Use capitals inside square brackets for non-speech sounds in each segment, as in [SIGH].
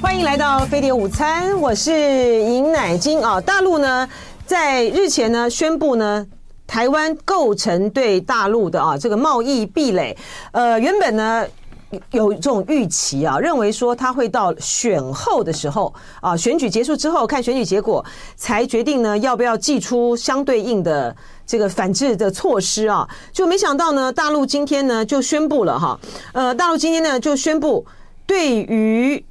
欢迎来到飞碟午餐，我是尹乃金啊。大陆呢，在日前呢宣布呢，台湾构成对大陆的啊这个贸易壁垒。呃，原本呢有这种预期啊，认为说他会到选后的时候啊，选举结束之后看选举结果才决定呢要不要祭出相对应的这个反制的措施啊。就没想到呢，大陆今天呢就宣布了哈，呃，大陆今天呢就宣布对于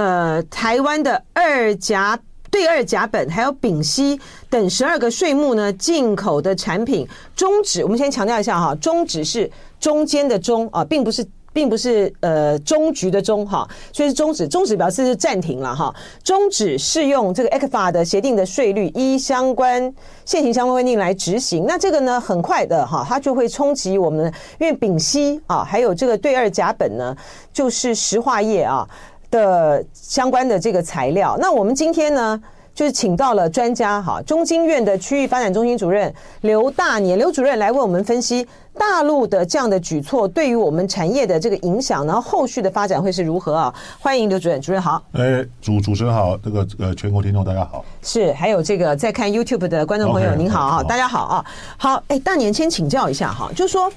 呃，台湾的二甲对二甲苯还有丙烯等十二个税目呢，进口的产品终止。我们先强调一下哈，终止是中间的终啊，并不是并不是呃终局的终哈，所以是终止。终止表示是暂停了哈，终止适用这个 ECFA 的协定的税率，依相关现行相关规定来执行。那这个呢，很快的哈，它就会冲击我们，因为丙烯啊，还有这个对二甲苯呢，就是石化业啊。的相关的这个材料，那我们今天呢，就是请到了专家哈，中经院的区域发展中心主任刘大年刘主任来为我们分析大陆的这样的举措对于我们产业的这个影响，然后后续的发展会是如何啊？欢迎刘主任，主任好。哎，主主持人好，这个呃全国听众大家好。是，还有这个在看 YouTube 的观众朋友您好啊，大家好啊。好，哎，大年先请教一下哈，就是说，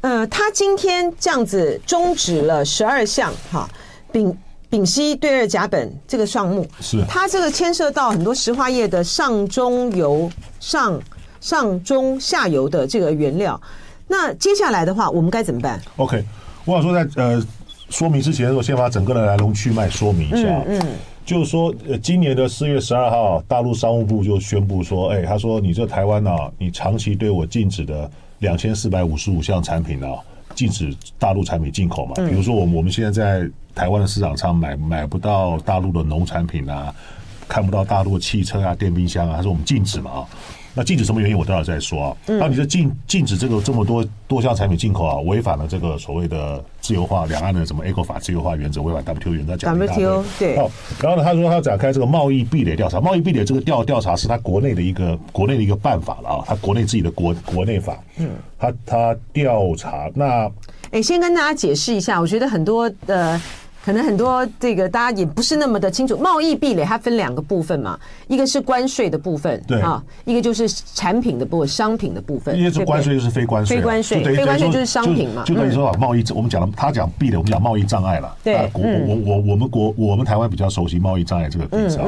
呃，他今天这样子终止了十二项哈，并。丙烯对二甲苯这个项目，是它这个牵涉到很多石化业的上中游、上上中下游的这个原料。那接下来的话，我们该怎么办？OK，我想说在呃说明之前，我先把整个的来龙去脉说明一下。嗯，嗯就是说，呃，今年的四月十二号，大陆商务部就宣布说，哎，他说你这台湾呢、啊，你长期对我禁止的两千四百五十五项产品呢、啊，禁止大陆产品进口嘛。比如说，我们我们现在在台湾的市场上买买不到大陆的农产品啊，看不到大陆的汽车啊、电冰箱啊，他说我们禁止嘛啊。那禁止什么原因？我待会再说啊。那你这禁禁止这个这么多多项产品进口啊，违反了这个所谓的自由化两岸的什么 ECFA 自由化原则，违反 WTO 原则讲。WTO 对。好，然后呢，他说他要展开这个贸易壁垒调查。贸易壁垒这个调调查是他国内的一个国内的一个办法了啊，他国内自己的国国内法。嗯。他他调查那，哎，先跟大家解释一下，我觉得很多的。可能很多这个大家也不是那么的清楚，贸易壁垒它分两个部分嘛，一个是关税的部分，对啊，一个就是产品的部分，商品的部分。一个是关税，就是非关税。非关税，非关税就是商品嘛。就等于说啊，贸易，我们讲了，他讲壁垒，我们讲贸易障碍了。对，我我我我们国我们台湾比较熟悉贸易障碍这个名词啊。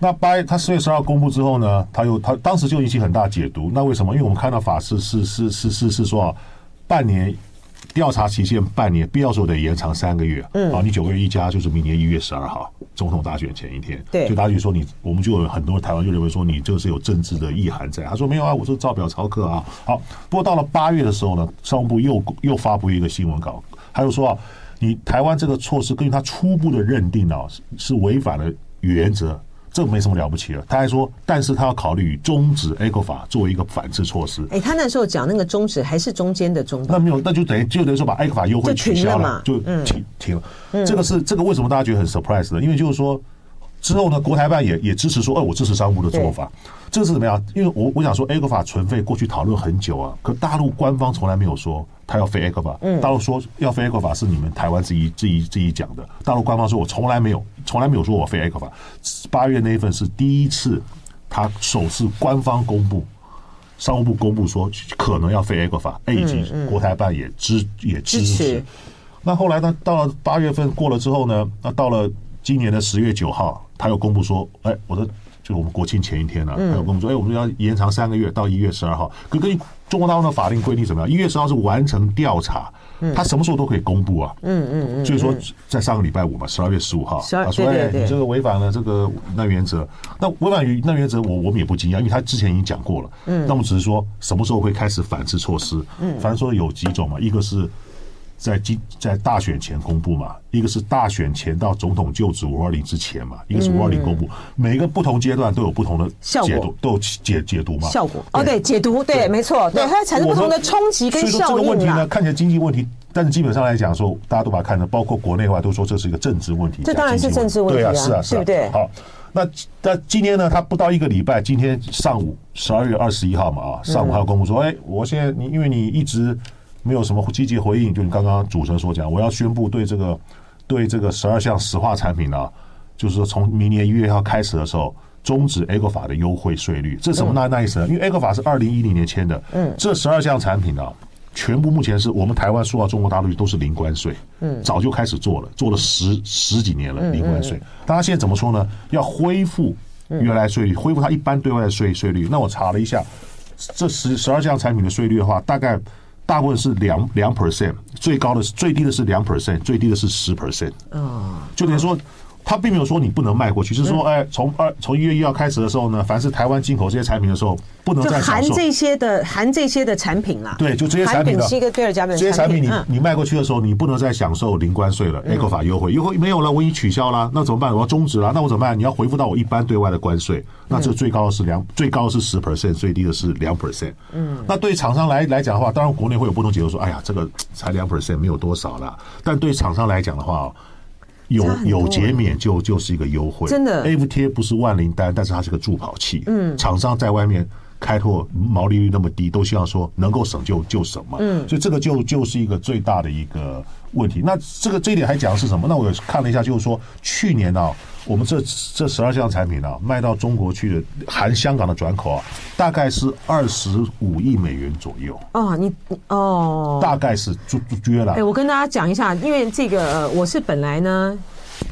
那八月他四月十二号公布之后呢，他又他当时就引起很大解读。那为什么？因为我们看到法是是是是是是说啊，半年。调查期限半年，必要时候得延长三个月。嗯，啊，你九个月一加，就是明年一月十二号总统大选前一天。对，就大家就说你，我们就有很多台湾就认为说你这个是有政治的意涵在。他说没有啊，我说照表操课啊。好，不过到了八月的时候呢，商务部又又发布一个新闻稿，他就说啊，你台湾这个措施根据他初步的认定啊，是违反了原则。这没什么了不起了，他还说，但是他要考虑终止 ECFA 作为一个反制措施。哎，他那时候讲那个终止还是中间的终，那没有，那就等于就等于说把 ECFA 优惠取消了，就停停停了。嗯、这个是这个为什么大家觉得很 surprise 呢？因为就是说之后呢，国台办也也支持说，哦，我支持商务部的做法。这个是怎么样？因为我我想说，ECFA 存废过去讨论很久啊，可大陆官方从来没有说。他要废 ECFA，嗯，大陆说要废 ECFA 是你们台湾自己自己自己讲的。大陆官方说我从来没有，从来没有说我废 ECFA。八月那一份是第一次，他首次官方公布，商务部公布说可能要废 ECFA，哎，以及国台办也支也支持。那后来呢？到了八月份过了之后呢？那到了今年的十月九号，他又公布说，哎，我的。就我们国庆前一天呢，他又跟我们说，哎，我们要延长三个月到一月十二号。可根据中国大陆的法令规定怎么样？一月十号是完成调查，他什么时候都可以公布啊。嗯嗯嗯。所以说，在上个礼拜五嘛，十二月十五号，他说，哎，你这个违反了这个那原则。那违反于那原则，我我们也不惊讶，因为他之前已经讲过了。嗯。那我们只是说什么时候会开始反制措施？嗯。反正说有几种嘛，一个是。在今在大选前公布嘛，一个是大选前到总统就职五二零之前嘛，一个是五二零公布，每一个不同阶段都有不同的解读，都有解解读嘛。效果哦，对，解读对，没错，对，它产生不同的冲击跟效应。这个问题呢，看起来经济问题，但是基本上来讲说，大家都把它看成，包括国内外都说这是一个政治问题。这当然是政治问题，对啊，是啊，是啊，对。好，那那今天呢，他不到一个礼拜，今天上午十二月二十一号嘛啊，上午还要公布说，哎，我现在你因为你一直。没有什么积极回应，就你刚刚主持人所讲，我要宣布对这个对这个十二项石化产品呢就是说从明年一月一号开始的时候，终止 ECFA 的优惠税率。这什么那那意思呢？因为 ECFA 是二零一零年签的，嗯，这十二项产品呢、啊，全部目前是我们台湾输到中国大陆都是零关税，嗯，早就开始做了，做了十十几年了，零关税。大家现在怎么说呢？要恢复原来税率，恢复它一般对外的税税率。那我查了一下，这十十二项产品的税率的话，大概。大部分是两两 percent，最高的是最低的是两 percent，最低的是十 percent。嗯，就等于说。他并没有说你不能卖过去，是说，哎，从二从一月一号开始的时候呢，凡是台湾进口这些产品的时候，不能再含这些的含这些的产品啦。对，就这些产品的。这些产品你你卖过去的时候，你不能再享受零关税了，ECFA 优惠优惠没有了，我已经取消了，那怎么办？我要终止了，那我怎么办？你要回复到我一般对外的关税，那这最高的是两，最高的是十 percent，最低的是两 percent。嗯，那对厂商来来讲的话，当然国内会有不同解读，说，哎呀，这个才两 percent，没有多少了。但对厂商来讲的话。有有减免就就是一个优惠，真的。FTA 不是万灵丹，但是它是个助跑器。嗯，厂商在外面开拓毛利率那么低，都希望说能够省就就省嘛。嗯，所以这个就就是一个最大的一个问题。那这个这一点还讲的是什么？那我看了一下，就是说去年啊。我们这这十二项产品呢、啊，卖到中国去的，含香港的转口啊，大概是二十五亿美元左右。哦，你哦，大概是就就约了。哎，我跟大家讲一下，因为这个、呃、我是本来呢，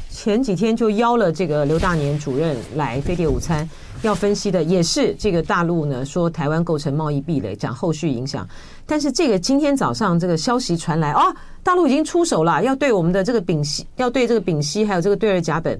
前几天就邀了这个刘大年主任来飞碟午餐，要分析的也是这个大陆呢说台湾构成贸易壁垒，讲后续影响。但是这个今天早上这个消息传来，哦，大陆已经出手了，要对我们的这个丙烯，要对这个丙烯还有这个对二甲苯。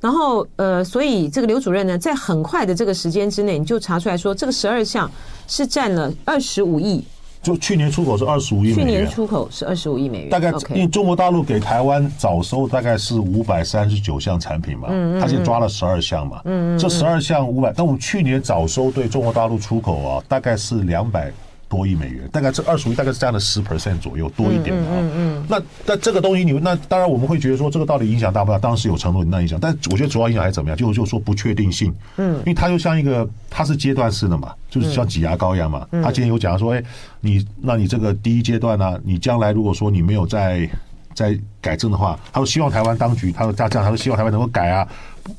然后，呃，所以这个刘主任呢，在很快的这个时间之内，你就查出来说，这个十二项是占了二十五亿。就去年出口是二十五亿美元。去年出口是二十五亿美元。大概因为中国大陆给台湾早收大概是五百三十九项产品嘛，嗯，他先抓了十二项嘛，嗯，这十二项五百，但我们去年早收对中国大陆出口啊，大概是两百。多亿美元，大概这二十亿大概是占了十 percent 左右，多一点的啊。嗯嗯。那那这个东西你，你那当然我们会觉得说，这个到底影响大不大？当然是有程度那影响，但我觉得主要影响还是怎么样？就就是说不确定性。嗯。因为它就像一个，它是阶段式的嘛，就是像挤牙膏一样嘛。他今天有讲说，哎，你那你这个第一阶段呢，你将来如果说你没有在在改正的话，他说希望台湾当局，他说他这样，他说希望台湾能够改啊。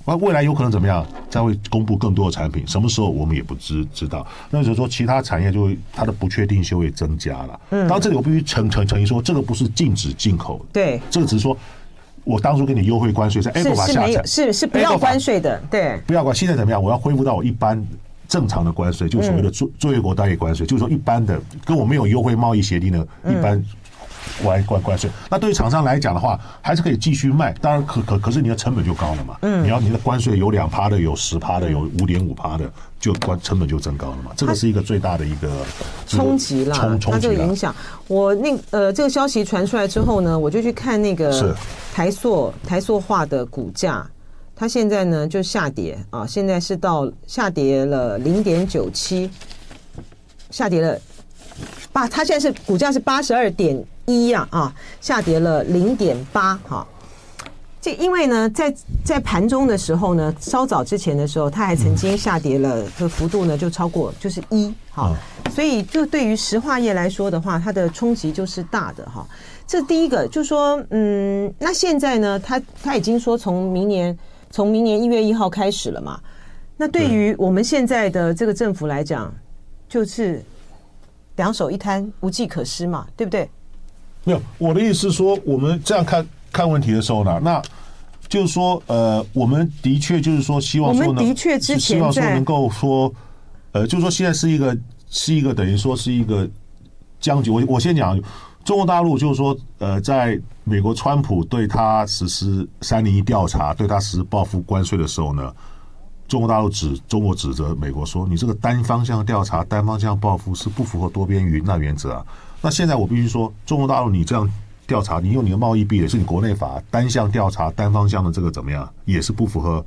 那未来有可能怎么样？将会公布更多的产品，什么时候我们也不知知道。那就是说，其他产业就会它的不确定性会增加了。嗯，当然这里我必须澄澄澄清说，这个不是禁止进口。对，这个只是说，我当初给你优惠关税，在 ECFA 下产是是不要关税的。对，不要关。现在怎么样？我要恢复到我一般正常的关税，就是所谓的作作业国单位关税，就是说一般的，跟我没有优惠贸易协定的一般。关关关税，那对于厂商来讲的话，还是可以继续卖。当然可可可是你的成本就高了嘛。嗯，你要你的关税有两趴的，有十趴的，有五点五趴的，就关成本就增高了嘛。这个是一个最大的一个冲击了，冲冲击影响。我那呃，这个消息传出来之后呢，我就去看那个台塑台塑化的股价，它现在呢就下跌啊，现在是到下跌了零点九七，下跌了八，它现在是股价是八十二点。一呀啊，下跌了零点八哈。这因为呢，在在盘中的时候呢，稍早之前的时候，它还曾经下跌了，这幅度呢就超过就是一哈。所以就对于石化业来说的话，它的冲击就是大的哈。这第一个就说，嗯，那现在呢，它它已经说从明年从明年一月一号开始了嘛。那对于我们现在的这个政府来讲，就是两手一摊，无计可施嘛，对不对？没有，我的意思是说，我们这样看看问题的时候呢，那就是说，呃，我们的确就是说，希望说呢，的确之前希望说能够说，呃，就是说现在是一个是一个等于说是一个僵局。我我先讲，中国大陆就是说，呃，在美国川普对他实施三零一调查，对他实施报复关税的时候呢，中国大陆指中国指责美国说，你这个单方向调查、单方向报复是不符合多边云那原则啊。那现在我必须说，中国大陆你这样调查，你用你的贸易壁垒是你国内法单向调查单方向的这个怎么样，也是不符合，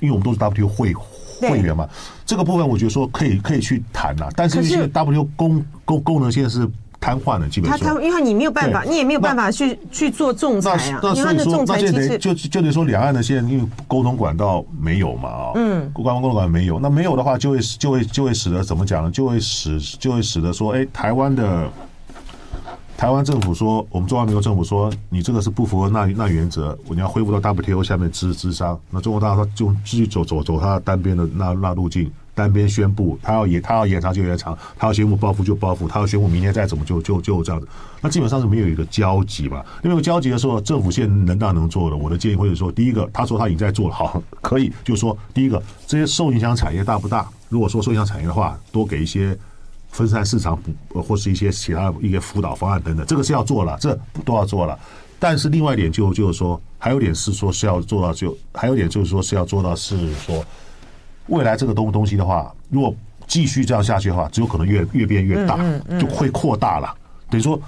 因为我们都是 WTO 会会员嘛，这个部分我觉得说可以可以去谈呐，但是现在 WTO 功功功能现在是。瘫痪了，基本上。他他，因为你没有办法，你也没有办法去去做仲裁啊。那所以说，那就就得说，两岸的现在因为沟通管道没有嘛啊，嗯，官方沟通管道没有，那没有的话，就会就会就会使得怎么讲呢？就会使就会使得说，哎，台湾的台湾政府说，我们中华民国政府说，你这个是不符合那那原则，你要恢复到 WTO 下面支支商。那中国大陆他就继续走走走他单边的那那路径，单边宣布他要延他要延长就延长，他要宣布报复就报复，他要宣布明天再怎么就就就这样子。那基本上是没有一个交集嘛。没有交集的时候，政府现在能大能做的，我的建议或者说，第一个，他说他已经在做了，好，可以，就是说，第一个，这些受影响产业大不大？如果说受影响产业的话，多给一些。分散市场补，或是一些其他一些辅导方案等等，这个是要做了，这都要做了。但是另外一点就就是说，还有点是说是要做到，就还有点就是说是要做到，是说未来这个东东西的话，如果继续这样下去的话，只有可能越越变越大，就会扩大了。等于说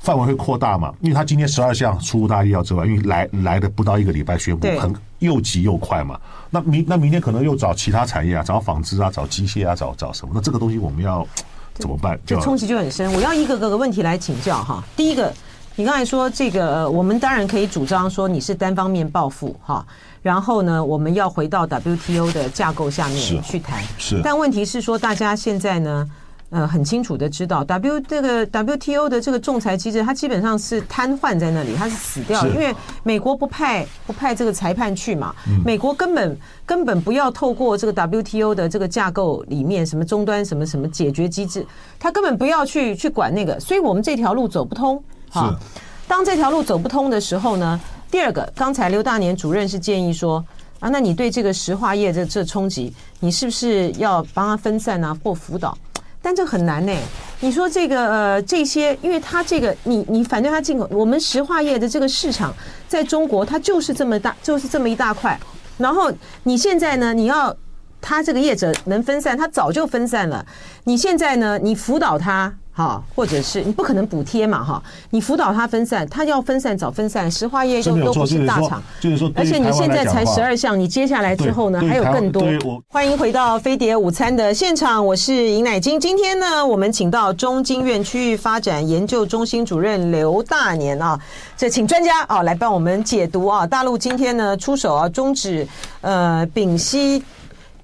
范围会扩大嘛，因为他今天十二项出乎大意料之外，因为来来的不到一个礼拜宣布，很又急又快嘛。那明那明天可能又找其他产业啊，找纺织啊，找机械啊，找找什么？那这个东西我们要。怎么办？这冲击就很深。我要一个个个问题来请教哈。第一个，你刚才说这个，我们当然可以主张说你是单方面报复哈。然后呢，我们要回到 WTO 的架构下面去谈。是。但问题是说，大家现在呢？呃，很清楚的知道，W 这个 WTO 的这个仲裁机制，它基本上是瘫痪在那里，它是死掉的，因为美国不派不派这个裁判去嘛，美国根本根本不要透过这个 WTO 的这个架构里面什么终端什么什么解决机制，他根本不要去去管那个，所以我们这条路走不通。好，当这条路走不通的时候呢，第二个，刚才刘大年主任是建议说啊，那你对这个石化业的这冲击，你是不是要帮他分散啊，或辅导？但这很难呢。你说这个呃这些，因为它这个你你反对它进口，我们石化业的这个市场在中国它就是这么大，就是这么一大块。然后你现在呢，你要他这个业者能分散，他早就分散了。你现在呢，你辅导他。好，或者是你不可能补贴嘛，哈，你辅导他分散，他要分散早分散，石化业又都不是大厂，就是说，而且你现在才十二项，你接下来之后呢还有更多。欢迎回到飞碟午餐的现场，我是尹乃金。今天呢，我们请到中经院区域发展研究中心主任刘大年啊，这请专家啊来帮我们解读啊，大陆今天呢出手啊终止呃丙烯。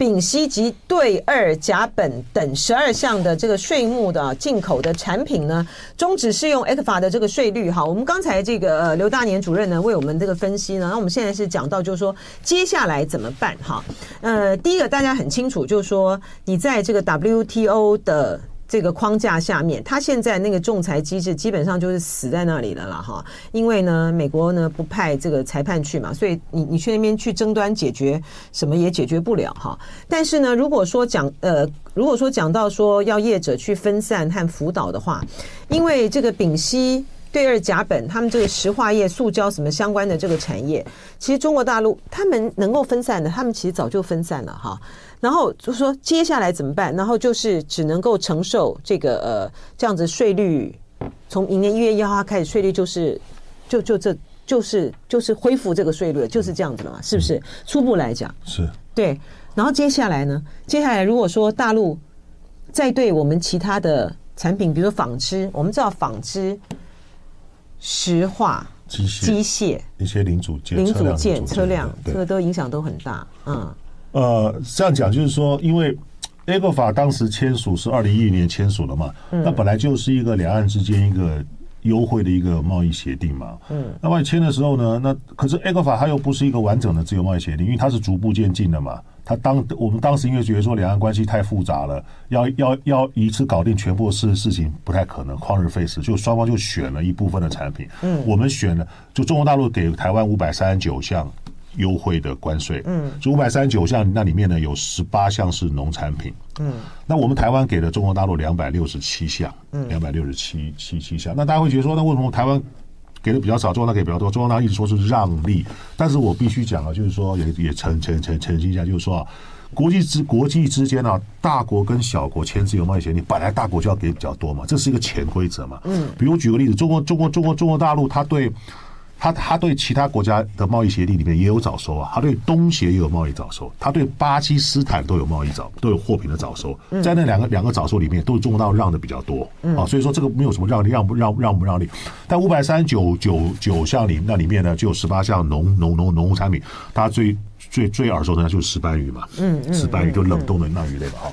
丙烯及对二甲苯等十二项的这个税目的进口的产品呢，终止适用 ECFA 的这个税率。哈，我们刚才这个呃刘大年主任呢为我们这个分析呢，那我们现在是讲到就是说接下来怎么办？哈，呃，第一个大家很清楚，就是说你在这个 WTO 的。这个框架下面，他现在那个仲裁机制基本上就是死在那里了啦哈。因为呢，美国呢不派这个裁判去嘛，所以你你去那边去争端解决什么也解决不了哈。但是呢，如果说讲呃，如果说讲到说要业者去分散和辅导的话，因为这个丙烯对二甲苯，他们这个石化业、塑胶什么相关的这个产业，其实中国大陆他们能够分散的，他们其实早就分散了哈。然后就说接下来怎么办？然后就是只能够承受这个呃这样子税率，从明年一月一号开始税率就是就就这就是就是恢复这个税率，就是这样子了嘛？是不是？初步来讲是对。然后接下来呢？接下来如果说大陆再对我们其他的产品，比如说纺织，我们知道纺织、石化、机械、机械一些零组件、零组件、车辆，这个都影响都很大，嗯。呃，这样讲就是说，因为 A 股法当时签署是二零一零年签署的嘛，那本来就是一个两岸之间一个优惠的一个贸易协定嘛。嗯，那外签的时候呢，那可是 A 股法它又不是一个完整的自由贸易协定，因为它是逐步渐进的嘛。它当我们当时因为觉得说两岸关系太复杂了，要要要一次搞定全部事事情不太可能，旷日费时，就双方就选了一部分的产品。嗯，我们选了，就中国大陆给台湾五百三十九项。优惠的关税，嗯，这五百三十九项，那里面呢有十八项是农产品，嗯，那我们台湾给了中国大陆两百六十七项，嗯，两百六十七七七项，那大家会觉得说，那为什么台湾给的比较少，中央大给比较多？中央大一直说是让利，但是我必须讲啊，就是说也也澄澄澄澄清一下，就是说啊，国际之国际之间啊，大国跟小国签自由贸易协定，本来大国就要给比较多嘛，这是一个潜规则嘛，嗯，比如举个例子，中国中国中国中国大陆，它对。他他对其他国家的贸易协定里面也有早收啊，他对东协也有贸易早收，他对巴基斯坦都有贸易早都有货品的早收，在那两个两个早收里面，都是中国大陆让的比较多啊，所以说这个没有什么让利让不让让不让利，但五百三十九九九项里那里面呢，就有十八项农农农农产品，大家最最最耳熟能详就是石斑鱼嘛，嗯，石斑鱼就冷冻的那鱼类吧，哈，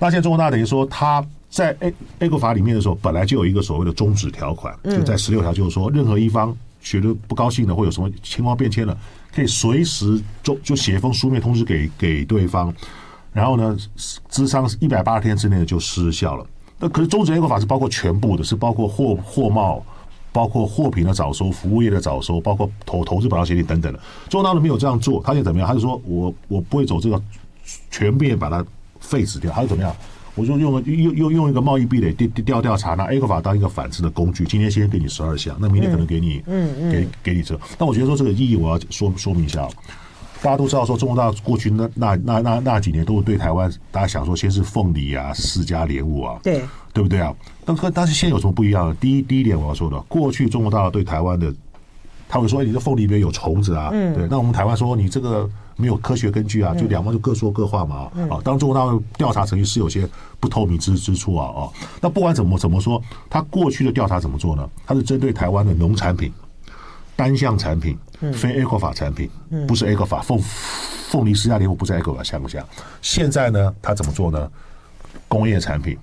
那现在中国大陆等于说它在 A A 国法里面的时候，本来就有一个所谓的终止条款，就在十六条，就是说任何一方觉得不高兴的或有什么情况变迁了，可以随时就就写一封书面通知给给对方，然后呢，资商一百八十天之内就失效了。那可是终止 A 国法是包括全部的，是包括货货贸。包括货品的早收、服务业的早收，包括投投资保障协定等等的，中国大陆没有这样做，他就怎么样？他就说我我不会走这个全面把它废止掉，他就怎么样？我就用用用用一个贸易壁垒调调调查，拿 A 国法当一个反制的工具。今天先给你十二项，那明天可能给你嗯嗯给给你这。但我觉得说这个意义，我要说说明一下。大家都知道说中国大陆过去那那那那那几年都是对台湾，大家想说先是凤梨啊、释迦莲雾啊，对对不对啊？但是但是现在有什么不一样的？第一第一点我要说的，过去中国大陆对台湾的，他会说你这凤梨里面有虫子啊，嗯，对。那我们台湾说你这个没有科学根据啊，就两方就各说各话嘛，啊。当中国大陆调查程序是有些不透明之之处啊，啊。那不管怎么怎么说，他过去的调查怎么做呢？他是针对台湾的农产品。单项产品，非 A 国法产品，不是 A 国法，凤凤梨、释迦、莲雾不在 A 国法项目下。现在呢，他怎么做呢？工业产品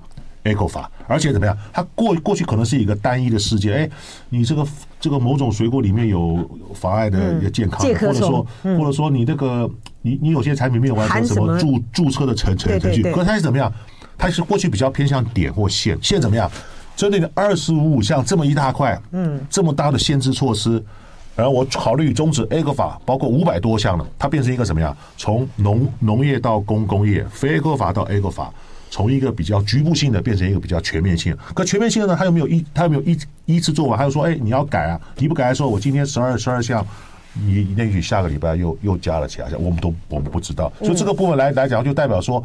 A 国法，而且怎么样？它过过去可能是一个单一的事件，哎，你这个这个某种水果里面有妨碍的健康，或者说或者说你这个你你有些产品没有完成什么注注册的程程程序，可是它是怎么样？它是过去比较偏向点或线，现在怎么样？针对你二十五项这么一大块，嗯，这么大的限制措施。然后我考虑终止 A 国法，包括五百多项了，它变成一个什么样？从农农业到工工业，非 A 国法到 A 国法，从一个比较局部性的变成一个比较全面性。可全面性的呢，他又没有一，他又没有一一次做完，他又说，哎，你要改啊，你不改的时候，我今天十二十二项，你也许下个礼拜又又加了其他项，我们都我们不知道。所以这个部分来来讲，就代表说，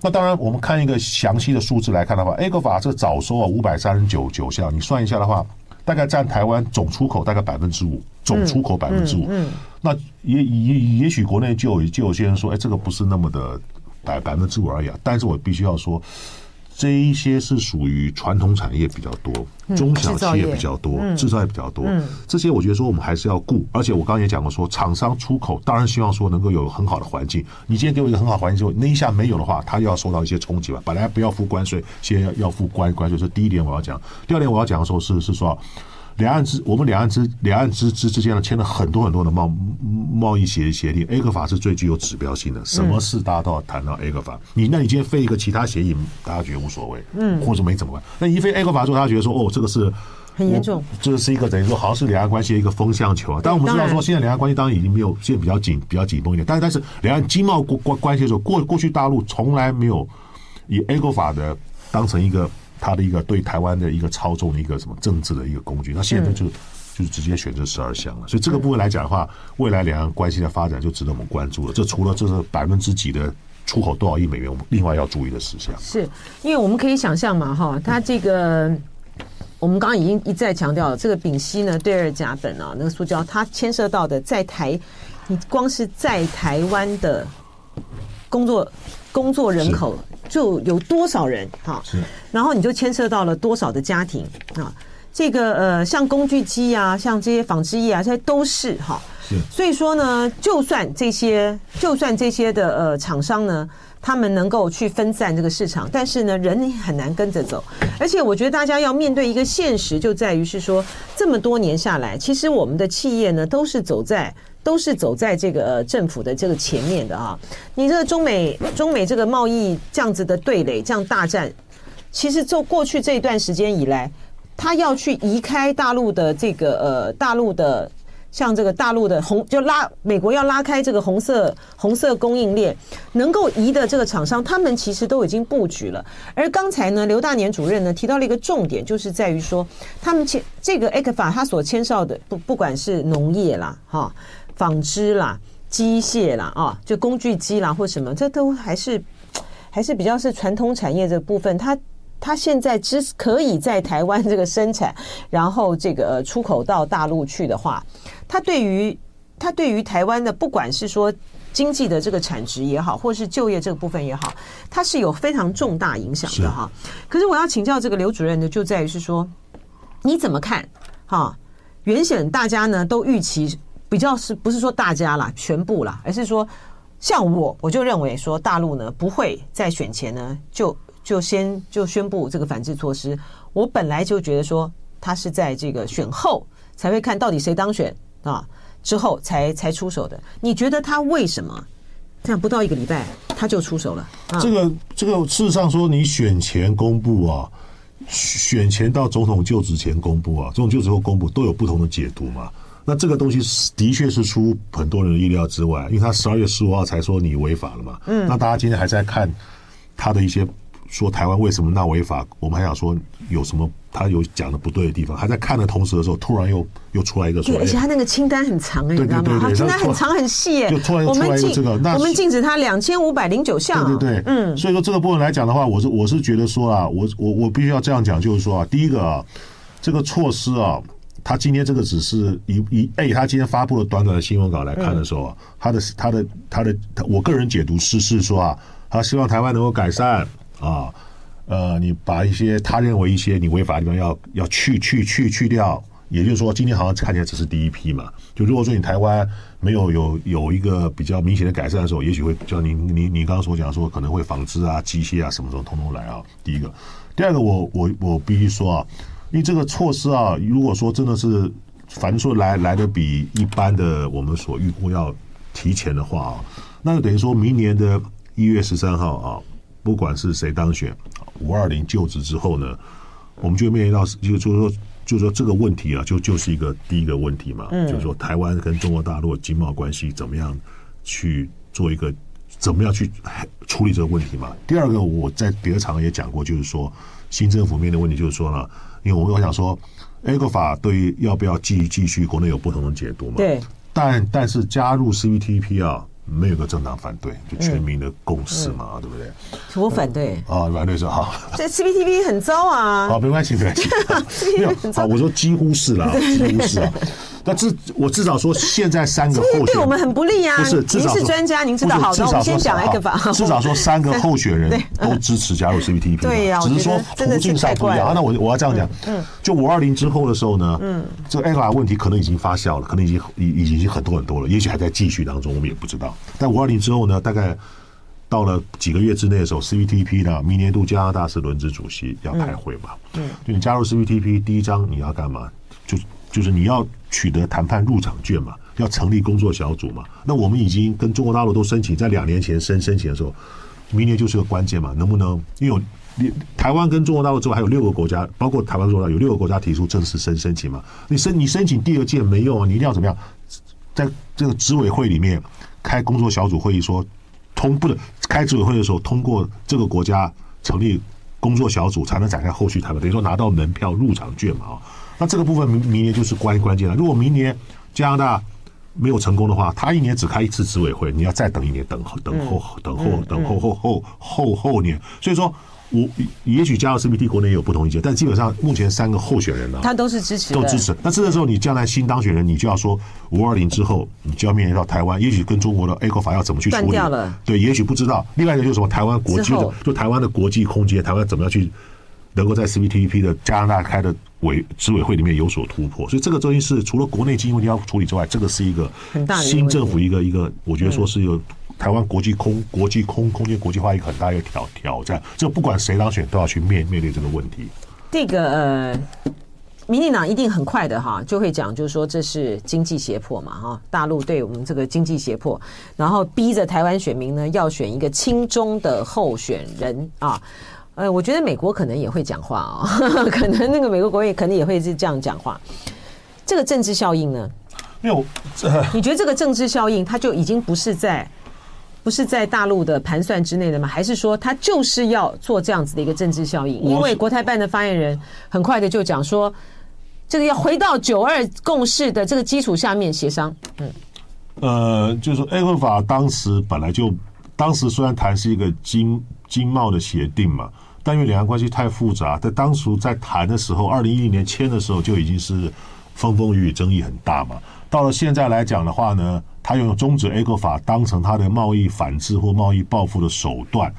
那当然我们看一个详细的数字来看的话，A 国法这早收啊五百三十九九项，你算一下的话。大概占台湾总出口大概百分之五，总出口百分之五。那也也也许国内就有就有些人说，哎，这个不是那么的百百分之五而已啊。但是我必须要说。这一些是属于传统产业比较多，中小企业比较多，制造业比较多。这些我觉得说我们还是要顾，而且我刚刚也讲过说，厂商出口当然希望说能够有很好的环境。你今天给我一个很好环境之后，那一下没有的话，他又要受到一些冲击吧？本来不要付关税，现在要要付关关税，这是第一点我要讲。第二点我要讲的时候是是说。两岸之，我们两岸之两岸之之之间呢，签了很多很多的贸贸易协协定。A 国法是最具有指标性的，什么事大家都要谈到 A 国法。你那你今天废一个其他协议，大家觉得无所谓，嗯，或者没怎么办？那一废 A 国法之后，大家觉得说，哦，这个是很严重，这是一个等于说好像是两岸关系的一个风向球啊。但我们知道说，现在两岸关系当然已经没有，现在比较紧，比较紧绷一点。但是但是两岸经贸关关系的时候，过过去大陆从来没有以 A 股法的当成一个。他的一个对台湾的一个操纵的一个什么政治的一个工具，那现在就就是直接选择十二项了。所以这个部分来讲的话，未来两岸关系的发展就值得我们关注了。这除了这是百分之几的出口多少亿美元，我们另外要注意的事项。是因为我们可以想象嘛，哈，它这个我们刚刚已经一再强调了，这个丙烯呢，对二甲苯啊，那个塑胶，它牵涉到的在台，你光是在台湾的工作工作人口。就有多少人哈？是，然后你就牵涉到了多少的家庭啊？这个呃，像工具机啊，像这些纺织业啊，这些都是哈。是，所以说呢，就算这些，就算这些的呃厂商呢，他们能够去分散这个市场，但是呢，人很难跟着走。而且我觉得大家要面对一个现实，就在于是说，这么多年下来，其实我们的企业呢，都是走在。都是走在这个政府的这个前面的啊！你这个中美中美这个贸易这样子的对垒，这样大战，其实就过去这一段时间以来，他要去移开大陆的这个呃大陆的像这个大陆的红就拉美国要拉开这个红色红色供应链，能够移的这个厂商，他们其实都已经布局了。而刚才呢，刘大年主任呢提到了一个重点，就是在于说，他们签这个 ECFA 他所牵涉的不不管是农业啦，哈。纺织啦、机械啦啊，就工具机啦或什么，这都还是还是比较是传统产业这部分。它它现在只可以在台湾这个生产，然后这个出口到大陆去的话，它对于它对于台湾的不管是说经济的这个产值也好，或是就业这个部分也好，它是有非常重大影响的哈。可是我要请教这个刘主任呢，就在于是说你怎么看哈？原先大家呢都预期。比较是不是说大家啦，全部啦，而是说像我，我就认为说大陆呢不会在选前呢就就先就宣布这个反制措施。我本来就觉得说，他是在这个选后才会看到底谁当选啊，之后才才出手的。你觉得他为什么这样不到一个礼拜他就出手了？啊、这个这个事实上说，你选前公布啊，选前到总统就职前公布啊，总统就职后公布都有不同的解读嘛。那这个东西的确是出很多人的意料之外，因为他十二月十五号才说你违法了嘛。嗯，那大家今天还在看他的一些。说台湾为什么那违法？我们还想说有什么他有讲的不对的地方？还在看的同时的时候，突然又又出来一个说，对，而且他那个清单很长哎，你知道吗？他清单很长很细哎，就突然又出来一个这个，那我们禁止他两千五百零九项。对对对，嗯，所以说这个部分来讲的话，我是我是觉得说啊，我我我必须要这样讲，就是说啊，第一个啊，这个措施啊，他今天这个只是一一哎，他今天发布了短短的新闻稿来看的时候啊，他的他的他的我个人解读是是说啊，他希望台湾能够改善啊。呃，你把一些他认为一些你违法的地方要要去去去去掉，也就是说，今天好像看起来只是第一批嘛。就如果说你台湾没有有有一个比较明显的改善的时候，也许会像你你你刚刚所讲说，可能会纺织啊、机械啊什么时候通通来啊。第一个，第二个我，我我我必须说啊，因为这个措施啊，如果说真的是反正说来来的比一般的我们所预估要提前的话啊，那就等于说明年的一月十三号啊，不管是谁当选。五二零就职之后呢，我们就面临到就就是说就说这个问题啊，就就是一个第一个问题嘛，就是说台湾跟中国大陆经贸关系怎么样去做一个怎么样去处理这个问题嘛。第二个，我在别的场合也讲过，就是说新政府面临问题，就是说呢，因为我我想说，A 股法对于要不要继继续，国内有不同的解读嘛。对，但但是加入 CPTPP 啊。没有个政党反对，就全民的共识嘛，嗯、对不对？我反对啊，反对是好。这 CPTPP 很糟啊！好，没关系，没关系。[LAUGHS] 没有好，我说几乎是啦，几乎是啊。那至我至少说，现在三个候选人对我们很不利啊。不是，至少您是专家，您知道好。至少先讲一个吧。至少说三个候选人 [LAUGHS] 都支持加入 CPTPP。[LAUGHS] 对呀，只是说途径上不一样。那我我要这样讲，嗯，就五二零之后的时候呢，嗯，这个 ECFA 问题可能已经发酵了，可能已经已已经很多很多了，也许还在继续当中，我们也不知道。但五二零之后呢，大概到了几个月之内的时候，CPTPP 呢，明年度加拿大是轮值主席要开会嘛，嗯，就你加入 CPTPP 第一章你要干嘛？就就是你要取得谈判入场券嘛，要成立工作小组嘛。那我们已经跟中国大陆都申请，在两年前申申请的时候，明年就是个关键嘛，能不能？因为你台湾跟中国大陆之外还有六个国家，包括台湾中国大陆有六个国家提出正式申申请嘛。你申你申请第二届没用啊，你一定要怎么样？在这个执委会里面开工作小组会议说，通不能开执委会的时候通过这个国家成立工作小组，才能展开后续谈判，等于说拿到门票入场券嘛啊。那这个部分明明年就是关关键了。如果明年加拿大没有成功的话，他一年只开一次执委会，你要再等一年，等候等候等候等候后后后后年。所以说，我也许加入 CPT 国内也有不同意见，但基本上目前三个候选人呢，他都是支持，都支持。那这个时候，你将来新当选人，你就要说五二零之后，你就要面临到台湾，也许跟中国的 A 股法要怎么去处理？对，也许不知道。另外一个就是什么？台湾国际的，就台湾的国际空间，台湾怎么样去？能够在 CPTPP 的加拿大开的委执委会里面有所突破，所以这个东西是除了国内经济问题要处理之外，这个是一个新政府一个一个，我觉得说是有台湾国际空国际空空间国际化一个很大一个挑挑战，这不管谁当选都要去面面对这个问题。这个呃，民进党一定很快的哈就会讲，就是说这是经济胁迫嘛哈，大陆对我们这个经济胁迫，然后逼着台湾选民呢要选一个亲中的候选人啊。呃，我觉得美国可能也会讲话哦，[LAUGHS] 可能那个美国国会可能也会是这样讲话。这个政治效应呢？没有，你觉得这个政治效应，它就已经不是在不是在大陆的盘算之内的吗？还是说，它就是要做这样子的一个政治效应？因为国台办的发言人很快的就讲说，这个要回到九二共识的这个基础下面协商。嗯，呃，就是说，ECFA 当时本来就，当时虽然谈是一个经经贸的协定嘛。但因为两岸关系太复杂，在当初在谈的时候，二零一零年签的时候就已经是风风雨雨，争议很大嘛。到了现在来讲的话呢，他用终止 A 克法当成他的贸易反制或贸易报复的手段，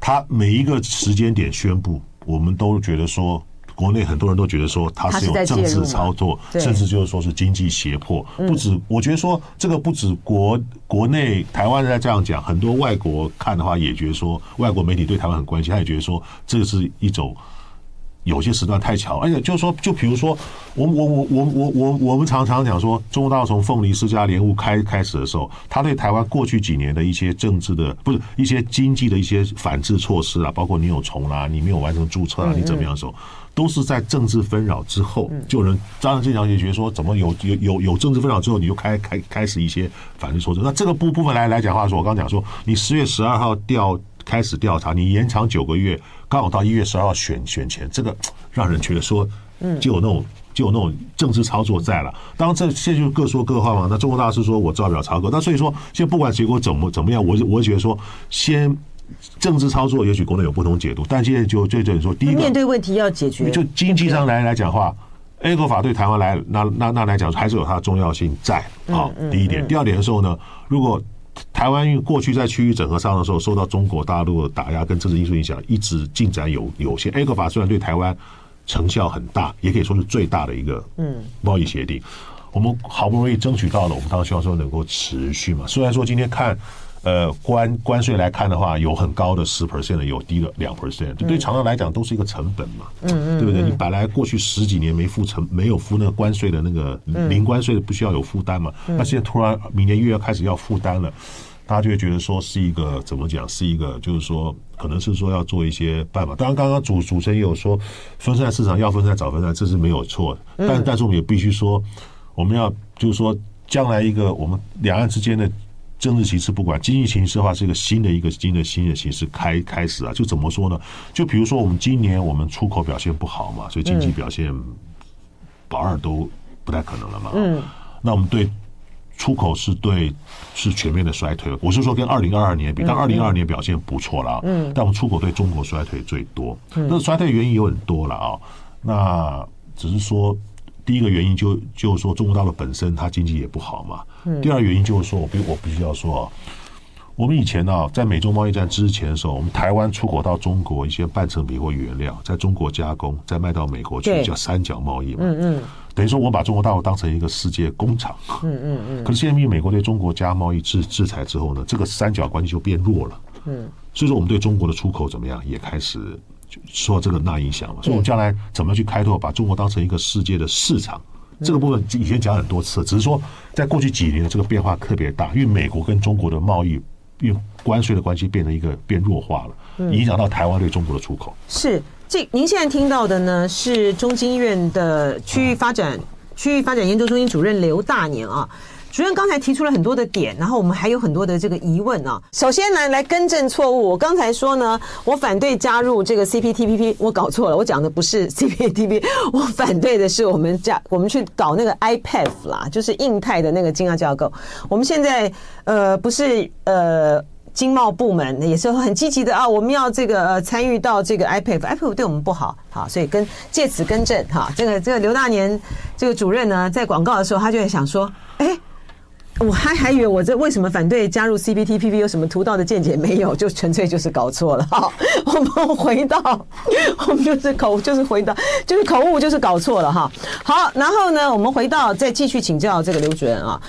他每一个时间点宣布，我们都觉得说国内很多人都觉得说他是有政治操作，甚至就是说是经济胁迫。不止，我觉得说这个不止国国内台湾在这样讲，很多外国看的话也觉得说，外国媒体对台湾很关心，他也觉得说这是一种。有些时段太巧，而且就是说，就比如说，我我我我我我我们常常讲说，中国大陆从凤梨世家莲雾开开始的时候，他对台湾过去几年的一些政治的不是一些经济的一些反制措施啊，包括你有虫啦，你没有完成注册啊，你怎么样的时候，都是在政治纷扰之后，就有人张正强也觉得说，怎么有有有有政治纷扰之后，你就开开开始一些反制措施。那这个部部分来来讲话说，我刚讲说，你十月十二号调开始调查，你延长九个月。刚好到一月十二号选选前，这个让人觉得说，就有那种就有那种政治操作在了。当然，这现在就各说各话嘛。那中国大师说我照表操作，那所以说，现在不管结果怎么怎么样，我我觉得说，先政治操作，也许国内有不同解读。但现在就就就说，第一个面对问题要解决，就经济上来来讲话，A 法对台湾来那那那来讲还是有它的重要性在啊。第一点，第二点的时候呢，如果台湾过去在区域整合上的时候，受到中国大陆的打压跟政治因素影响，一直进展有有限。ECFA 虽然对台湾成效很大，也可以说是最大的一个嗯贸易协定。我们好不容易争取到了，我们当然希望说能够持续嘛。虽然说今天看。呃，关关税来看的话，有很高的十 percent 的，有低的两 percent，对厂商来讲都是一个成本嘛，嗯嗯，对不对？你本来过去十几年没付成，没有付那个关税的那个零关税的，不需要有负担嘛？那现在突然明年一月要开始要负担了，大家就会觉得说是一个怎么讲？是一个就是说，可能是说要做一些办法。当然，刚刚主主持人也有说，分散市场要分散早分散，这是没有错的。但但是我们也必须说，我们要就是说，将来一个我们两岸之间的。政治形势不管，经济形势的话是一个新的一个新的新的形势开开始啊，就怎么说呢？就比如说我们今年我们出口表现不好嘛，所以经济表现保二都不太可能了嘛。嗯，那我们对出口是对是全面的衰退。我是说跟二零二二年比，但二零二二年表现不错了。嗯，但我们出口对中国衰退最多。那衰退原因有很多了啊，那只是说。第一个原因就就是说，中国大陆本身它经济也不好嘛。第二原因就是说，我必我必须要说啊，我们以前呢，在美中贸易战之前的时候，我们台湾出口到中国一些半成品或原料，在中国加工，再卖到美国去，叫三角贸易嘛。嗯嗯。等于说，我把中国大陆当成一个世界工厂。嗯嗯嗯。[LAUGHS] 可是现在因为美国对中国加贸易制制裁之后呢，这个三角关系就变弱了。嗯。所以说，我们对中国的出口怎么样，也开始。说这个那影响了，所以我们将来怎么去开拓，把中国当成一个世界的市场，这个部分以前讲很多次，只是说在过去几年的这个变化特别大，因为美国跟中国的贸易因为关税的关系变成一个变弱化了，影响到台湾对中国的出口。是，这您现在听到的呢，是中经院的区域发展区域发展研究中心主任刘大年啊。主任刚才提出了很多的点，然后我们还有很多的这个疑问啊。首先来来更正错误，我刚才说呢，我反对加入这个 CPTPP，我搞错了，我讲的不是 CPTPP，[LAUGHS] 我反对的是我们加我们去搞那个 IPEF 啦，就是印太的那个经贸架构。我们现在呃不是呃经贸部门也是很积极的啊，我们要这个呃参与到这个 IPEF，IPEF 对我们不好，好，所以跟借此更正哈。这个这个刘大年这个主任呢，在广告的时候他就会想说，哎。我还还以为我这为什么反对加入 CPTPP 有什么独到的见解没有？[LAUGHS] 就纯粹就是搞错了。哈，[LAUGHS] 我们回到，[LAUGHS] 我们就是口就是回到就是口误就是搞错了哈。好，然后呢，我们回到再继续请教这个刘主任啊，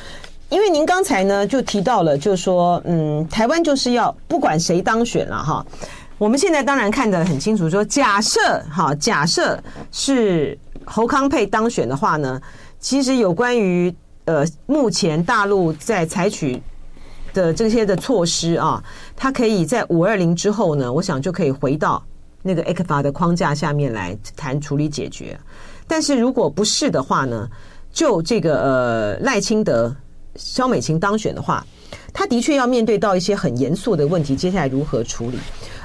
因为您刚才呢就提到了，就是说嗯，台湾就是要不管谁当选了哈，我们现在当然看得很清楚，说假设哈，假设是侯康沛当选的话呢，其实有关于。呃，目前大陆在采取的这些的措施啊，它可以在五二零之后呢，我想就可以回到那个 ECFA 的框架下面来谈处理解决。但是如果不是的话呢，就这个呃赖清德、萧美琴当选的话，他的确要面对到一些很严肃的问题，接下来如何处理？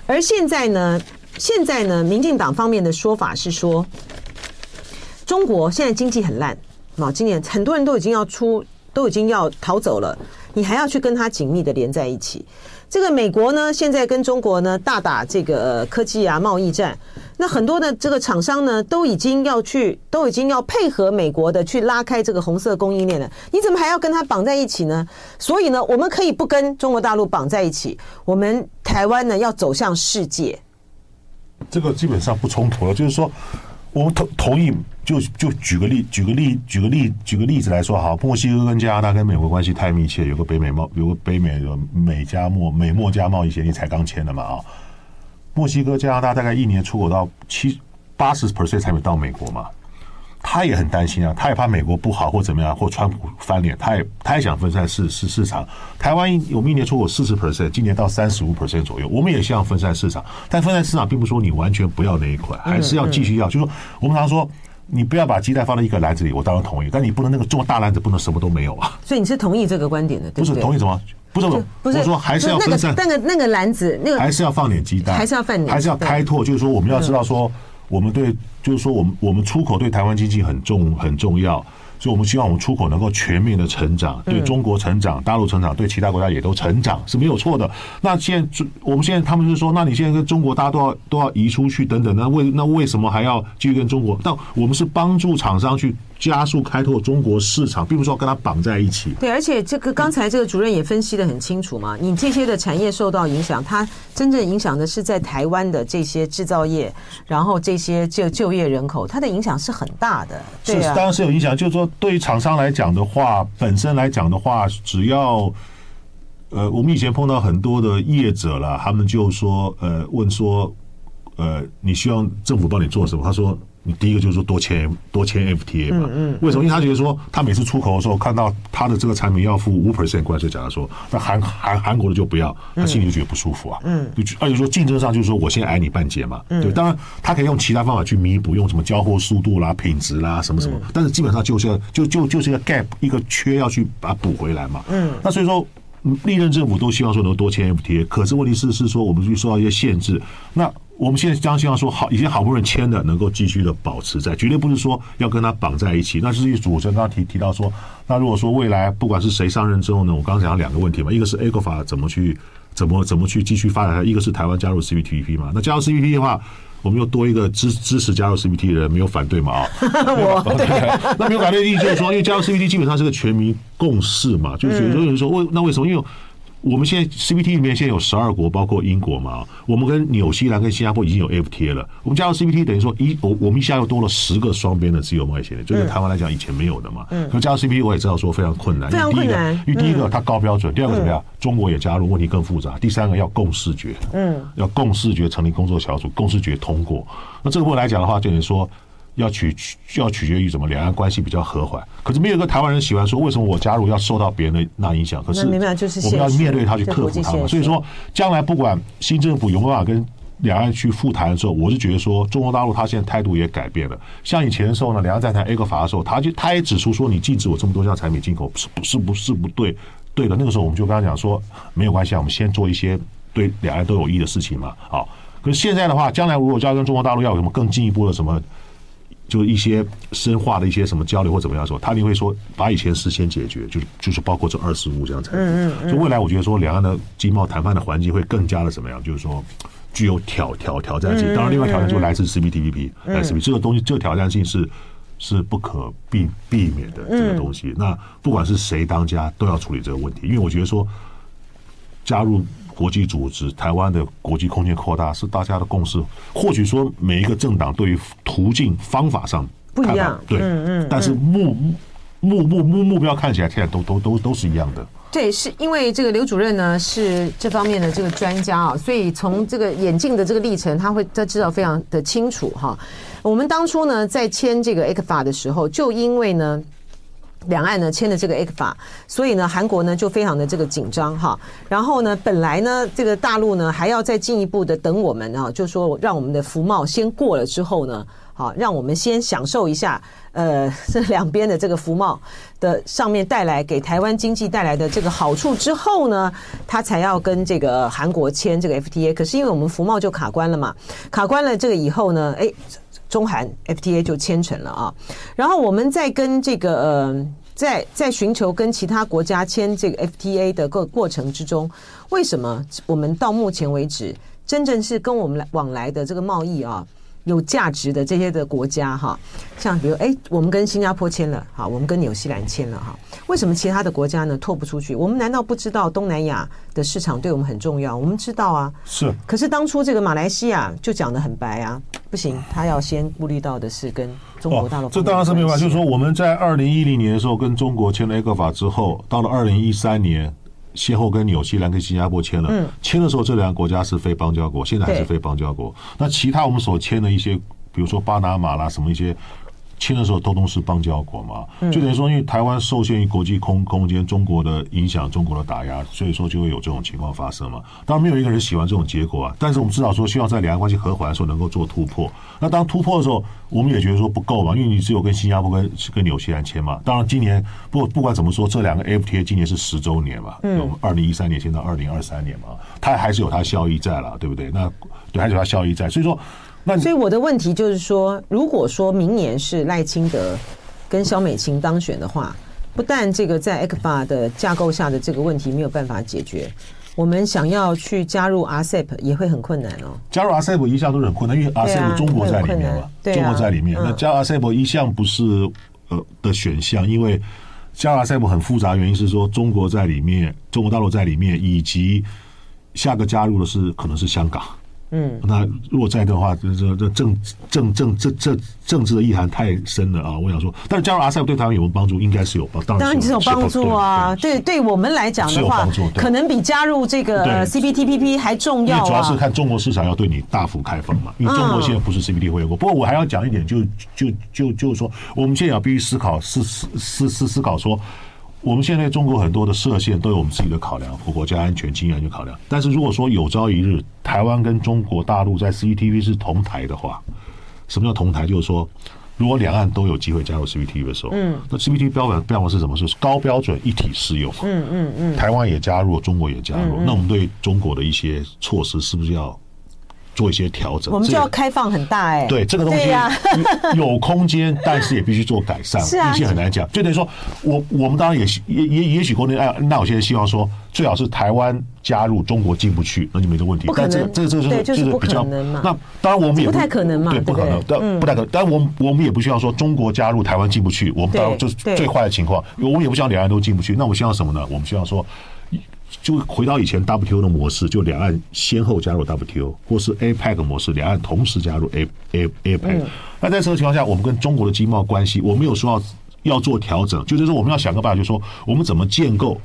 而现在呢，现在呢，民进党方面的说法是说，中国现在经济很烂。嘛，今年很多人都已经要出，都已经要逃走了，你还要去跟他紧密的连在一起。这个美国呢，现在跟中国呢大打这个科技啊贸易战，那很多的这个厂商呢都已经要去，都已经要配合美国的去拉开这个红色供应链了。你怎么还要跟他绑在一起呢？所以呢，我们可以不跟中国大陆绑在一起，我们台湾呢要走向世界。这个基本上不冲突了，就是说。我们同同意，就就举个例，举个例，举个例，举个例子来说，好，墨西哥跟加拿大跟美国关系太密切，有个北美贸，有个北美的美加墨美墨加贸易协议才刚签的嘛啊，墨西哥加拿大大概一年出口到七八十 percent 产品到美国嘛。他也很担心啊，他也怕美国不好或怎么样，或川普翻脸，他也他也想分散市市市场。台湾我们一年出口四十 percent，今年到三十五 percent 左右，我们也希望分散市场。但分散市场并不是说你完全不要那一块，还是要继续要。就是说，我们常说你不要把鸡蛋放在一个篮子里，我当然同意，但你不能那个这么大篮子不能什么都没有啊。所以你是同意这个观点的，对不对？不是同意什么？不是不是，我说还是要分散那个那个篮子，那个还是要放点鸡蛋，还是要放点，还是要开拓。就是说，我们要知道说。我们对，就是说，我们我们出口对台湾经济很重很重要，所以我们希望我们出口能够全面的成长，对中国成长、大陆成长，对其他国家也都成长是没有错的。那现在，我们现在他们就说，那你现在跟中国大家都要都要移出去等等，那为那为什么还要继续跟中国？但我们是帮助厂商去。加速开拓中国市场，并不是说跟它绑在一起。对，而且这个刚才这个主任也分析的很清楚嘛，你这些的产业受到影响，它真正影响的是在台湾的这些制造业，然后这些就就业人口，它的影响是很大的。对啊，是，当然是有影响。就是说，对于厂商来讲的话，本身来讲的话，只要呃，我们以前碰到很多的业者了，他们就说呃，问说呃，你希望政府帮你做什么？他说。你第一个就是说多签多签 FTA 嘛，嗯，为什么？因为他觉得说他每次出口的时候看到他的这个产品要付五 percent 关税，假如说那韩韩韩国的就不要，他心里就觉得不舒服啊，嗯，就而且说竞争上就是说我先挨你半截嘛，嗯。对，当然他可以用其他方法去弥补，用什么交货速度啦、品质啦什么什么，但是基本上就是要就就就是一个 gap 一个缺要去把它补回来嘛，嗯，那所以说历任政府都希望说能多签 FTA，可是问题是是说我们去受到一些限制，那。我们现在将希望说好，已经好不容易签的，能够继续的保持在，绝对不是说要跟他绑在一起。那是主持人刚刚提提到说，那如果说未来不管是谁上任之后呢，我刚刚讲了两个问题嘛，一个是 A 股法怎么去怎么怎么去继续发展，一个是台湾加入 CPTPP 嘛。那加入 CPTPP 的话，我们又多一个支支持加入 CPT 的人，没有反对嘛？啊，[LAUGHS] 我 [LAUGHS] 对，那没有反对的意思就是说，因为加入 CPT 基本上是个全民共识嘛，就是有人说为那为什么？因为我们现在 CPT 里面现在有十二国，包括英国嘛。我们跟纽西兰跟新加坡已经有 FTA 了。我们加入 CPT 等于说一我我们一下又多了十个双边的自由贸易协定，就是台湾来讲以前没有的嘛。嗯。可加入 CPT 我也知道说非常困难，非常困难。因为第一个它高标准，第二个怎么样？中国也加入，问题更复杂。第三个要共识决，嗯，要共识决成立工作小组，共识决通过。那这个部分来讲的话，就是说。要取要取决于什么？两岸关系比较和缓。可是没有一个台湾人喜欢说，为什么我加入要受到别人的那影响？可是我们要面对他去克服他嘛。所以说，将来不管新政府有没有办法跟两岸去复谈的时候，我是觉得说，中国大陆他现在态度也改变了。像以前的时候呢，两岸在谈 ECFA 的时候，他就他也指出说，你禁止我这么多项产品进口，是不是不是不对？对的，那个时候我们就跟他讲说，没有关系啊，我们先做一些对两岸都有益的事情嘛。好，可是现在的话，将来如果要跟中国大陆要有什么更进一步的什么？就一些深化的一些什么交流或怎么样时候，他一定会说把以前事先解决，就是就是包括这二十五这样才。嗯嗯。所以未来我觉得说两岸的经贸谈判的环境会更加的怎么样？就是说具有挑挑挑战性。当然，另外挑战就来自 CPTPP，来自这个东西，这个挑战性是是不可避避免的这个东西。那不管是谁当家，都要处理这个问题，因为我觉得说加入。国际组织，台湾的国际空间扩大是大家的共识。或许说每一个政党对于途径方法上不一样，对，嗯嗯，但是目目目目目标看起来现在都都都都是一样的。对，是因为这个刘主任呢是这方面的这个专家啊，所以从这个演进的这个历程，他会他知道非常的清楚哈。我们当初呢在签这个 ECFA 的时候，就因为呢。两岸呢签了这个 ECFA，所以呢韩国呢就非常的这个紧张哈。然后呢本来呢这个大陆呢还要再进一步的等我们啊，就说让我们的服贸先过了之后呢，好让我们先享受一下呃这 [LAUGHS] 两边的这个服贸的上面带来给台湾经济带来的这个好处之后呢，他才要跟这个韩国签这个 FTA。可是因为我们服贸就卡关了嘛，卡关了这个以后呢，哎。中韩 FTA 就签成了啊，然后我们再跟这个呃，在在寻求跟其他国家签这个 FTA 的过过程之中，为什么我们到目前为止真正是跟我们来往来的这个贸易啊，有价值的这些的国家哈，像比如哎，我们跟新加坡签了哈，我们跟纽西兰签了哈，为什么其他的国家呢拓不出去？我们难道不知道东南亚的市场对我们很重要？我们知道啊，是。可是当初这个马来西亚就讲的很白啊，不行，他要先顾虑到的是跟中国大陆。这当然是没办法，就是说我们在二零一零年的时候跟中国签了 ECFA 之后，到了二零一三年。先后跟纽西兰跟新加坡签了，签的时候这两个国家是非邦交国，现在还是非邦交国。那其他我们所签的一些，比如说巴拿马啦，什么一些。签的时候都都是邦交国嘛，就等于说，因为台湾受限于国际空空间，中国的影响，中国的打压，所以说就会有这种情况发生嘛。当然没有一个人喜欢这种结果啊，但是我们知道说，希望在两岸关系和缓的时候能够做突破。那当突破的时候，我们也觉得说不够嘛，因为你只有跟新加坡跟跟纽西兰签嘛。当然今年不不管怎么说，这两个 FTA 今年是十周年嘛，我们二零一三年签到二零二三年嘛，它还是有它效益在了，对不对？那对，还是有它效益在，所以说。那所以我的问题就是说，如果说明年是赖清德跟萧美琴当选的话，不但这个在 ECFA 的架构下的这个问题没有办法解决，我们想要去加入 RCEP 也会很困难哦。加入 RCEP 一向都是很困难，因为 RCEP 中国在里面嘛，中国在里面。那加入 RCEP 一向不是呃的选项，因为加入 RCEP 很复杂，原因是说中国在里面，中国大陆在里面，以及下个加入的是可能是香港。嗯，那如果在的话，这这这政政政这这政治的意涵太深了啊！我想说，但是加入 RCEP 对台湾有没有帮助？应该是有帮，当然是有帮助啊！对，对我们来讲的话，可能比加入这个 CPTPP 还重要啊！主要是看中国市场要对你大幅开放嘛，因为中国现在不是 CPT 会员国。不过我还要讲一点，就就就就是说，我们现在要必须思考，思思思思思考说。我们现在中国很多的设限都有我们自己的考量和，国家安全、经济安全考量。但是如果说有朝一日台湾跟中国大陆在 CPTPP 是同台的话，什么叫同台？就是说，如果两岸都有机会加入 CPTPP 的时候，嗯，那 CPTPP 标准标准是什么？是高标准一体适用。嗯嗯嗯，台湾也加入，中国也加入，那我们对中国的一些措施是不是要？做一些调整，我们就要开放很大哎、欸。对这个东西有空间，[LAUGHS] 但是也必须做改善。是啊，一些很难讲。就等于说，我我们当然也也也也许国内哎，那我现在希望说，最好是台湾加入，中国进不去，那就没这问题。但这个这个这个就是比较那当然我们也不，不太可能嘛，对，不可能，但不太可能。但我们我们也不希望说中国加入台湾进不去，我们当然就是最坏的情况。我们也不希望两岸都进不去。那我们希望什么呢？我们希望说。就回到以前 WTO 的模式，就两岸先后加入 WTO，或是 APEC 模式，两岸同时加入 A A APEC。那在这个情况下，我们跟中国的经贸关系，我没有说要要做调整，就是说我们要想个办法，就是说我们怎么建构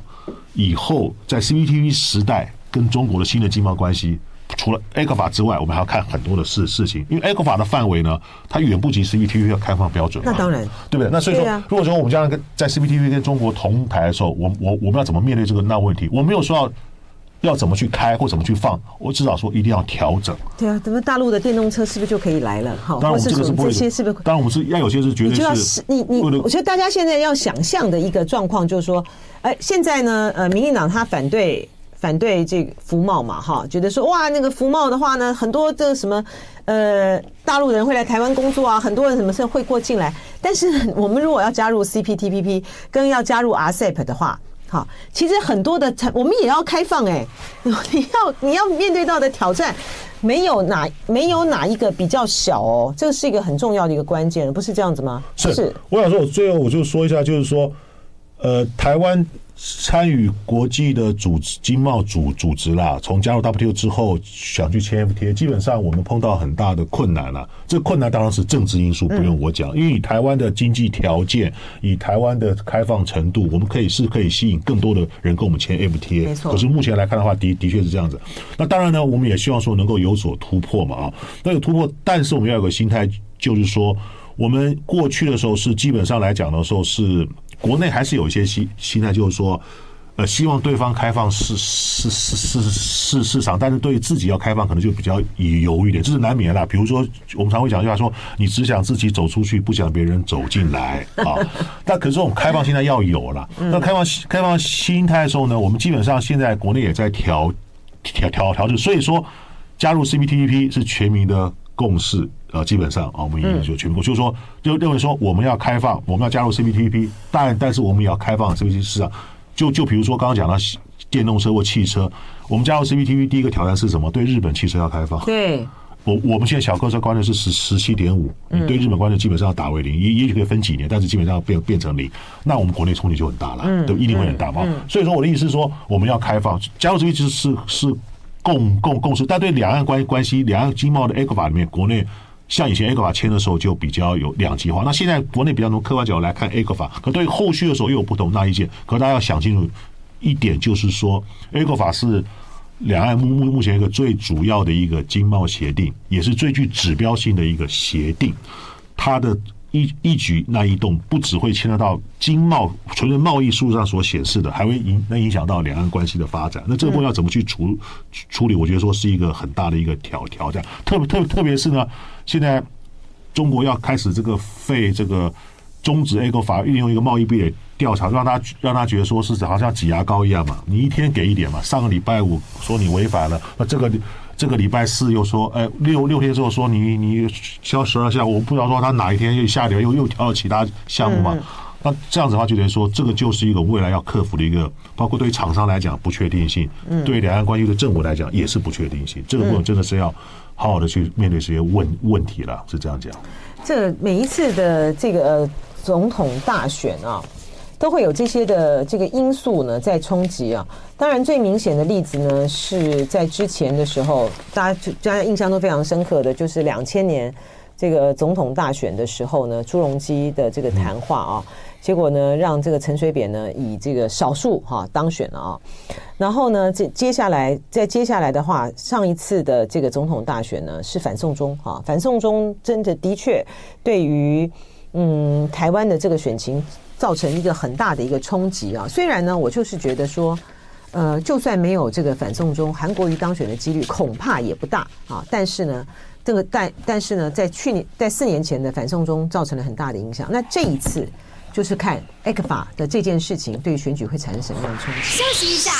以后在 CPTP 时代跟中国的新的经贸关系。除了 ECFA 之外，我们还要看很多的事事情，因为 ECFA 的范围呢，它远不及 CPTPP 要开放标准。那当然，对不对？那所以说，如果说我们将来跟在 CPTPP 跟中国同台的时候，我我我们要怎么面对这个那问题？我没有说要要怎么去开或怎么去放，我至少说一定要调整。对啊，咱们大陆的电动车是不是就可以来了？好，当然我们这个是不会，这些是不是？当然我们是要有些是绝对是。你你，我觉得大家现在要想象的一个状况就是说，哎，现在呢，呃，民进党他反对。反对这个服贸嘛，哈，觉得说哇，那个服贸的话呢，很多这个什么呃，大陆人会来台湾工作啊，很多人什么事会过进来。但是我们如果要加入 CPTPP，跟要加入 RCEP 的话，好，其实很多的我们也要开放哎、欸，[LAUGHS] 你要你要面对到的挑战，没有哪没有哪一个比较小哦，这个是一个很重要的一个关键，不是这样子吗？是，是我想说，我最后我就说一下，就是说，呃，台湾。参与国际的组织、经贸组组织啦，从加入 WTO 之后想去签 FTA，基本上我们碰到很大的困难了。这困难当然是政治因素，不用我讲，因为以台湾的经济条件，以台湾的开放程度，我们可以是可以吸引更多的人跟我们签 FTA。没错。可是目前来看的话，的的确是这样子。那当然呢，我们也希望说能够有所突破嘛啊，那有突破，但是我们要有个心态，就是说，我们过去的时候是基本上来讲的时候是。国内还是有一些心心态，就是说，呃，希望对方开放市市市市市市场，但是对自己要开放，可能就比较犹豫一点，这是难免的啦。比如说，我们常会讲一句话说，你只想自己走出去，不想别人走进来啊。[LAUGHS] 但可是这种开放心态要有了。那开放开放心态的时候呢，我们基本上现在国内也在调调调调整。所以说，加入 CPTPP 是全民的共识。呃，基本上啊，我们已经就全部，就是说，就认为说我们要开放，我们要加入 CPTPP，但但是我们也要开放 CPTPP 市场。就就比如说刚刚讲到电动车或汽车，我们加入 CPTPP 第一个挑战是什么？对日本汽车要开放。对。我我们现在小客车关税是十十七点五，你对日本关税基本上要打为零，也也许可以分几年，但是基本上要变变成零，那我们国内冲击就很大了，嗯、对，一定会很大嘛。嗯嗯、所以说我的意思是说，我们要开放，加入这个其实是是共共共识，但对两岸关关系，两岸经贸的 ECFA 里面，国内像以前 ECFA 签的时候就比较有两极化，那现在国内比较从客观角度来看 ECFA，可对后续的时候又有不同那意见，可大家要想清楚一点，就是说 ECFA 是。两岸目目目前一个最主要的一个经贸协定，也是最具指标性的一个协定。它的一一举那一动，不只会牵扯到经贸，纯粹贸易数上所显示的，还会影能影响到两岸关系的发展。那这个部分要怎么去处处理？我觉得说是一个很大的一个挑挑战。特别特特别是呢，现在中国要开始这个废这个终止 ECFA 运用一个贸易壁垒。调查让他让他觉得说是好像挤牙膏一样嘛，你一天给一点嘛。上个礼拜五说你违反了，那这个这个礼拜四又说，哎，六六天之后说你你消十二项，我不知道说他哪一天又下调又又调了其他项目嘛。嗯、那这样子的话，就等于说这个就是一个未来要克服的一个，包括对于厂商来讲不确定性，嗯、对两岸关系的政府来讲也是不确定性。这个部分真的是要好好的去面对这些问问题了，是这样讲。这每一次的这个、呃、总统大选啊。都会有这些的这个因素呢，在冲击啊。当然，最明显的例子呢，是在之前的时候，大家大家印象都非常深刻的，就是两千年这个总统大选的时候呢，朱镕基的这个谈话啊，结果呢，让这个陈水扁呢以这个少数哈当选了啊。然后呢，这接下来在接下来的话，上一次的这个总统大选呢，是反送中哈，反送中真的的确对于嗯台湾的这个选情。造成一个很大的一个冲击啊！虽然呢，我就是觉得说，呃，就算没有这个反送中，韩国瑜当选的几率恐怕也不大啊。但是呢，这个但但是呢，在去年在四年前的反送中造成了很大的影响。那这一次就是看 ECFA 的这件事情对选举会产生什么样的冲击。休息一下，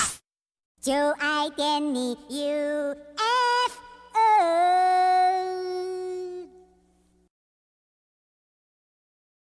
就爱点你 UFO。